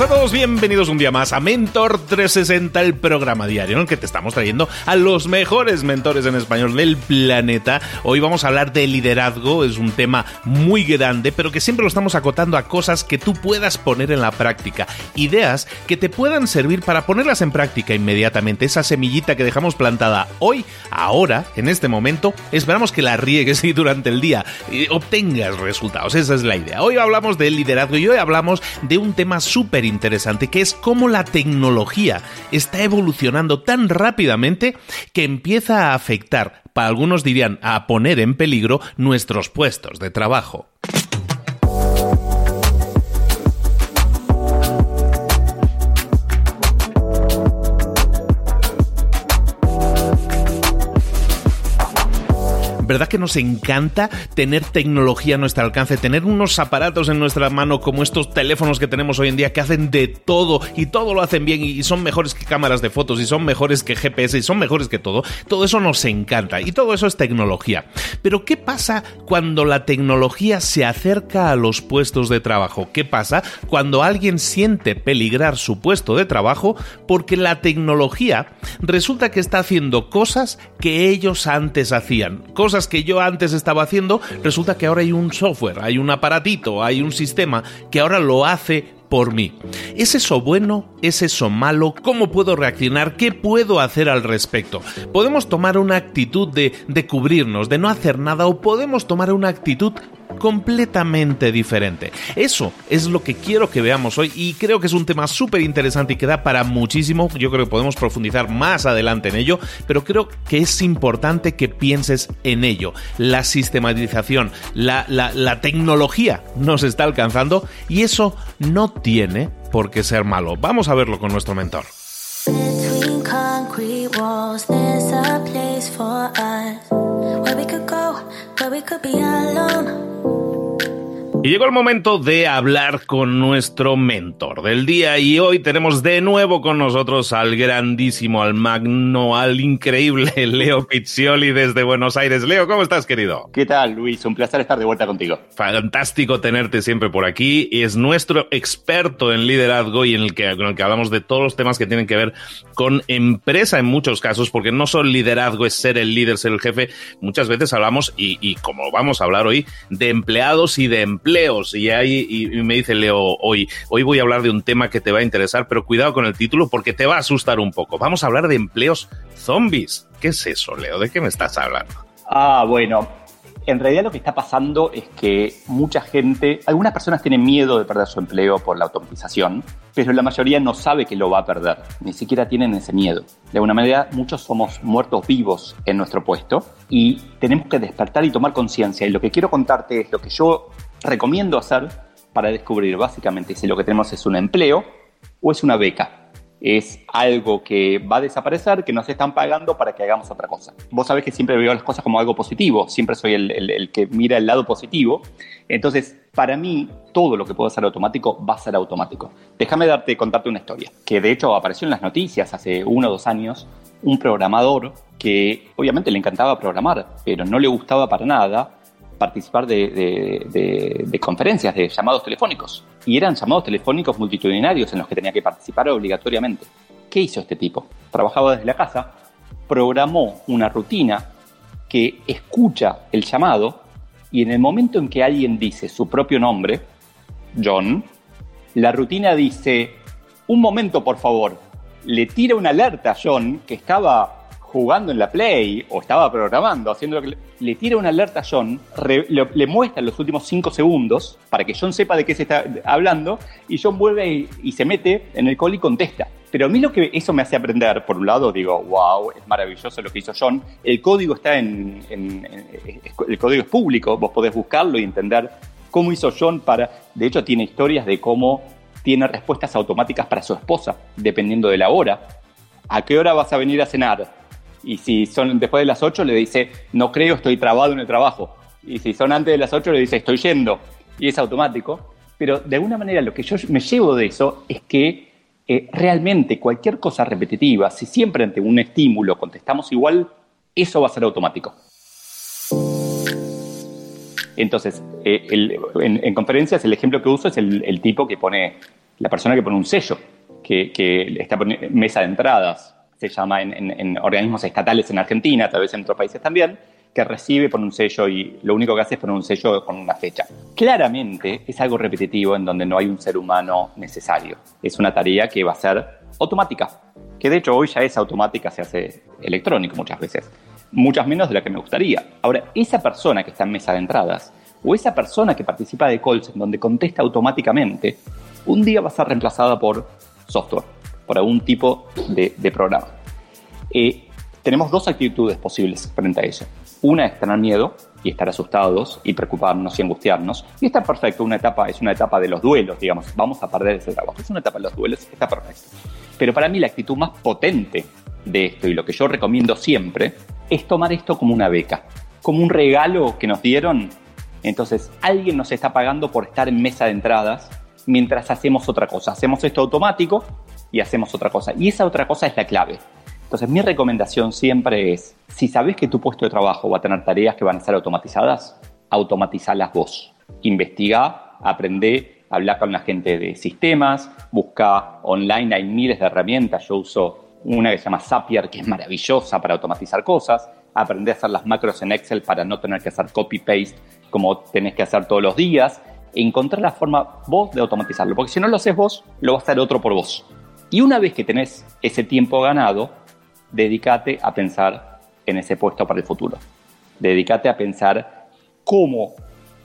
A todos, bienvenidos un día más a Mentor 360, el programa diario en el que te estamos trayendo a los mejores mentores en español del planeta. Hoy vamos a hablar de liderazgo, es un tema muy grande, pero que siempre lo estamos acotando a cosas que tú puedas poner en la práctica, ideas que te puedan servir para ponerlas en práctica inmediatamente, esa semillita que dejamos plantada hoy, ahora, en este momento, esperamos que la riegues y durante el día y obtengas resultados, esa es la idea. Hoy hablamos de liderazgo y hoy hablamos de un tema súper interesante, que es cómo la tecnología está evolucionando tan rápidamente que empieza a afectar, para algunos dirían a poner en peligro nuestros puestos de trabajo. ¿Verdad que nos encanta tener tecnología a nuestro alcance, tener unos aparatos en nuestra mano como estos teléfonos que tenemos hoy en día que hacen de todo y todo lo hacen bien y son mejores que cámaras de fotos y son mejores que GPS y son mejores que todo? Todo eso nos encanta y todo eso es tecnología. Pero ¿qué pasa cuando la tecnología se acerca a los puestos de trabajo? ¿Qué pasa cuando alguien siente peligrar su puesto de trabajo porque la tecnología resulta que está haciendo cosas que ellos antes hacían? Cosas que yo antes estaba haciendo, resulta que ahora hay un software, hay un aparatito, hay un sistema que ahora lo hace por mí. ¿Es eso bueno? ¿Es eso malo? ¿Cómo puedo reaccionar? ¿Qué puedo hacer al respecto? Podemos tomar una actitud de, de cubrirnos, de no hacer nada, o podemos tomar una actitud completamente diferente. Eso es lo que quiero que veamos hoy y creo que es un tema súper interesante y que da para muchísimo. Yo creo que podemos profundizar más adelante en ello, pero creo que es importante que pienses en ello. La sistematización, la, la tecnología nos está alcanzando y eso no tiene por qué ser malo. Vamos a verlo con nuestro mentor. Y llegó el momento de hablar con nuestro mentor del día y hoy tenemos de nuevo con nosotros al grandísimo, al magno, al increíble Leo Pizzioli desde Buenos Aires. Leo, ¿cómo estás, querido? ¿Qué tal, Luis? Un placer estar de vuelta contigo. Fantástico tenerte siempre por aquí. Es nuestro experto en liderazgo y en el que, el que hablamos de todos los temas que tienen que ver con empresa en muchos casos, porque no solo liderazgo es ser el líder, ser el jefe. Muchas veces hablamos, y, y como vamos a hablar hoy, de empleados y de empleados empleos. Y ahí y me dice Leo hoy, hoy voy a hablar de un tema que te va a interesar, pero cuidado con el título porque te va a asustar un poco. Vamos a hablar de empleos zombies. ¿Qué es eso, Leo? ¿De qué me estás hablando? Ah, bueno, en realidad lo que está pasando es que mucha gente, algunas personas tienen miedo de perder su empleo por la automatización, pero la mayoría no sabe que lo va a perder, ni siquiera tienen ese miedo. De alguna manera, muchos somos muertos vivos en nuestro puesto y tenemos que despertar y tomar conciencia. Y lo que quiero contarte es lo que yo recomiendo hacer para descubrir básicamente si lo que tenemos es un empleo o es una beca. Es algo que va a desaparecer, que nos están pagando para que hagamos otra cosa. Vos sabés que siempre veo las cosas como algo positivo, siempre soy el, que mira el lado positivo. Entonces, para mí, todo lo que puedo hacer automático va a ser automático. Déjame darte, contarte una historia, que de hecho apareció en las noticias hace uno o dos años, un programador que obviamente le encantaba programar, pero no le gustaba para nada participar de, conferencias, de llamados telefónicos. Y eran llamados telefónicos multitudinarios en los que tenía que participar obligatoriamente. ¿Qué hizo este tipo? Trabajaba desde la casa, programó una rutina que escucha el llamado y en el momento en que alguien dice su propio nombre, John, la rutina dice, un momento por favor, le tira una alerta a John que estaba jugando en la Play o estaba programando, haciendo lo que le, tira una alerta a John, le, muestra los últimos cinco segundos para que John sepa de qué se está hablando y John vuelve y, se mete en el call y contesta. Pero a mí lo que eso me hace aprender, por un lado digo, wow, es maravilloso lo que hizo John, el código está en, el código es público, vos podés buscarlo y entender cómo hizo John para, de hecho tiene historias de cómo tiene respuestas automáticas para su esposa, dependiendo de la hora. ¿A qué hora vas a venir a cenar? Y si son después de las 8, le dice, no creo, estoy trabado en el trabajo. Y si son antes de las 8, le dice, estoy yendo. Y es automático. Pero de alguna manera lo que yo me llevo de eso es que eh, realmente cualquier cosa repetitiva, si siempre ante un estímulo contestamos igual, eso va a ser automático. Entonces, eh, en, conferencias el ejemplo que uso es el, tipo que pone, la persona que pone un sello, que, que está poniendo mesa de entradas, se llama en, organismos estatales en Argentina, tal vez en otros países también, que recibe por un sello y lo único que hace es poner un sello con una fecha. Claramente es algo repetitivo en donde no hay un ser humano necesario. Es una tarea que va a ser automática, que de hecho hoy ya es automática, se hace electrónico muchas veces, muchas menos de la que me gustaría. Ahora, esa persona que está en mesa de entradas o esa persona que participa de calls en donde contesta automáticamente, un día va a ser reemplazada por software por algún tipo de, programa. Eh, tenemos dos actitudes posibles frente a eso. Una es tener miedo y estar asustados y preocuparnos y angustiarnos. Y está perfecto, una etapa es una etapa de los duelos, digamos, vamos a perder ese trabajo. Es una etapa de los duelos, está perfecto. Pero para mí la actitud más potente de esto y lo que yo recomiendo siempre es tomar esto como una beca como un regalo que nos dieron. Entonces, alguien nos está pagando por estar en mesa de entradas mientras hacemos otra cosa. Hacemos esto automático y hacemos otra cosa. Y esa otra cosa es la clave. Entonces, mi recomendación siempre es, si sabes que tu puesto de trabajo va a tener tareas que van a ser automatizadas, automatizarlas vos. Investiga, aprende, habla con la gente de sistemas, busca online, hay miles de herramientas. Yo uso una que se llama Zapier, que es maravillosa para automatizar cosas. Aprende a hacer las macros en Excel para no tener que hacer copy-paste como tenés que hacer todos los días. Encontrar la forma vos de automatizarlo. Porque si no lo haces vos, lo va a hacer otro por vos. Y una vez que tenés ese tiempo ganado, dedícate a pensar en ese puesto para el futuro. Dedícate a pensar cómo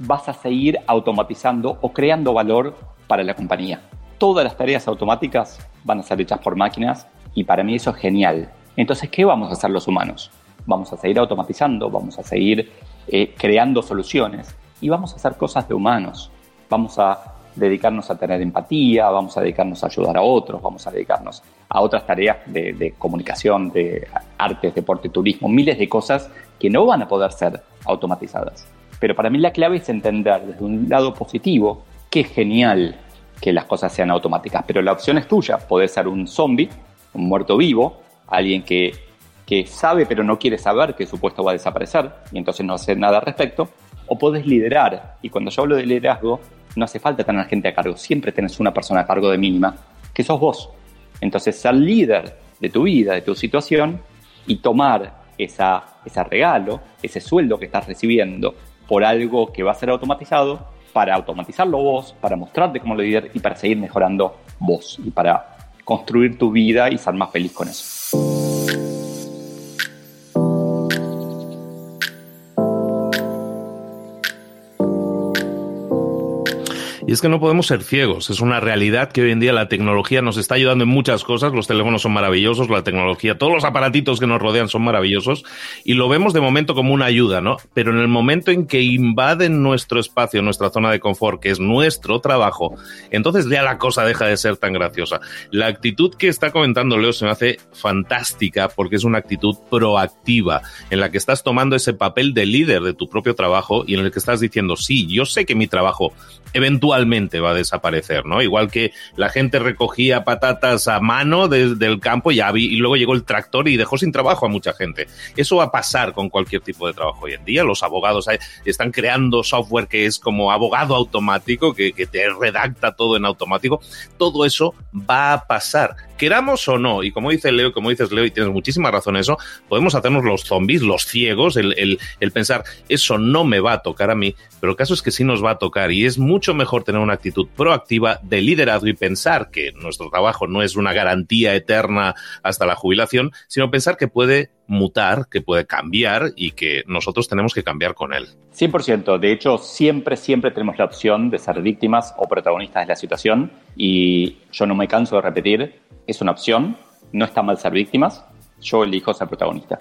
vas a seguir automatizando o creando valor para la compañía. Todas las tareas automáticas van a ser hechas por máquinas y para mí eso es genial. Entonces, ¿qué vamos a hacer los humanos? Vamos a seguir automatizando, vamos a seguir eh, creando soluciones y vamos a hacer cosas de humanos. Vamos a dedicarnos a tener empatía, vamos a dedicarnos a ayudar a otros, vamos a dedicarnos a otras tareas de, comunicación, de artes, deporte, turismo, miles de cosas que no van a poder ser automatizadas. Pero para mí la clave es entender desde un lado positivo que es genial que las cosas sean automáticas, pero la opción es tuya. Puede ser un zombie, un muerto vivo, alguien que, que sabe pero no quiere saber que su puesto va a desaparecer y entonces no hace nada al respecto, o puedes liderar. Y cuando yo hablo de liderazgo, no hace falta tener gente a cargo, siempre tenés una persona a cargo de mínima, que sos vos. Entonces, ser líder de tu vida, de tu situación, y tomar esa, ese regalo, ese sueldo que estás recibiendo por algo que va a ser automatizado, para automatizarlo vos, para mostrarte como líder y para seguir mejorando vos y para construir tu vida y ser más feliz con eso. Y es que no podemos ser ciegos. Es una realidad que hoy en día la tecnología nos está ayudando en muchas cosas. Los teléfonos son maravillosos, la tecnología, todos los aparatitos que nos rodean son maravillosos y lo vemos de momento como una ayuda, ¿no? Pero en el momento en que invaden nuestro espacio, nuestra zona de confort, que es nuestro trabajo, entonces ya la cosa deja de ser tan graciosa. La actitud que está comentando Leo se me hace fantástica porque es una actitud proactiva en la que estás tomando ese papel de líder de tu propio trabajo y en el que estás diciendo, sí, yo sé que mi trabajo eventualmente va a desaparecer, ¿no? Igual que la gente recogía patatas a mano desde el campo y, luego llegó el tractor y dejó sin trabajo a mucha gente. Eso va a pasar con cualquier tipo de trabajo hoy en día. Los abogados están creando software que es como abogado automático, que, te redacta todo en automático. Todo eso va a pasar queramos o no, y como dice Leo, como dices Leo, y tienes muchísima razón en eso, podemos hacernos los zombies, los ciegos, el, pensar, eso no me va a tocar a mí, pero el caso es que sí nos va a tocar y es mucho mejor tener una actitud proactiva de liderazgo y pensar que nuestro trabajo no es una garantía eterna hasta la jubilación, sino pensar que puede mutar, que puede cambiar y que nosotros tenemos que cambiar con él. 100%. De hecho, siempre, siempre tenemos la opción de ser víctimas o protagonistas de la situación y yo no me canso de repetir, es una opción, no está mal ser víctimas, yo elijo ser protagonista.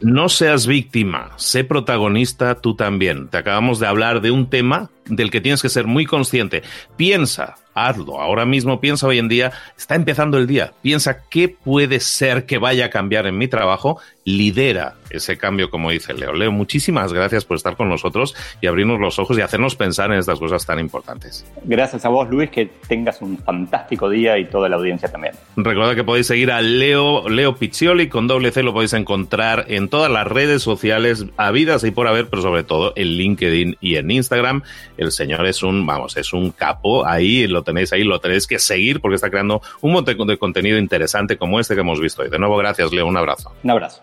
No seas víctima, sé protagonista tú también. Te acabamos de hablar de un tema del que tienes que ser muy consciente. Piensa, hazlo. Ahora mismo piensa hoy en día, está empezando el día. Piensa qué puede ser que vaya a cambiar en mi trabajo. Lidera ese cambio, como dice Leo. Leo, muchísimas gracias por estar con nosotros y abrirnos los ojos y hacernos pensar en estas cosas tan importantes. Gracias a vos, Luis, que tengas un fantástico día y toda la audiencia también. Recuerda que podéis seguir a Leo, Leo Piccioli con doble C, lo podéis encontrar en todas las redes sociales habidas y por haber, pero sobre todo en LinkedIn y en Instagram. El señor es un, vamos, es un capo ahí, lo tenéis ahí, lo tenéis que seguir porque está creando un montón de contenido interesante como este que hemos visto hoy. De nuevo, gracias, Leo, un abrazo. Un abrazo.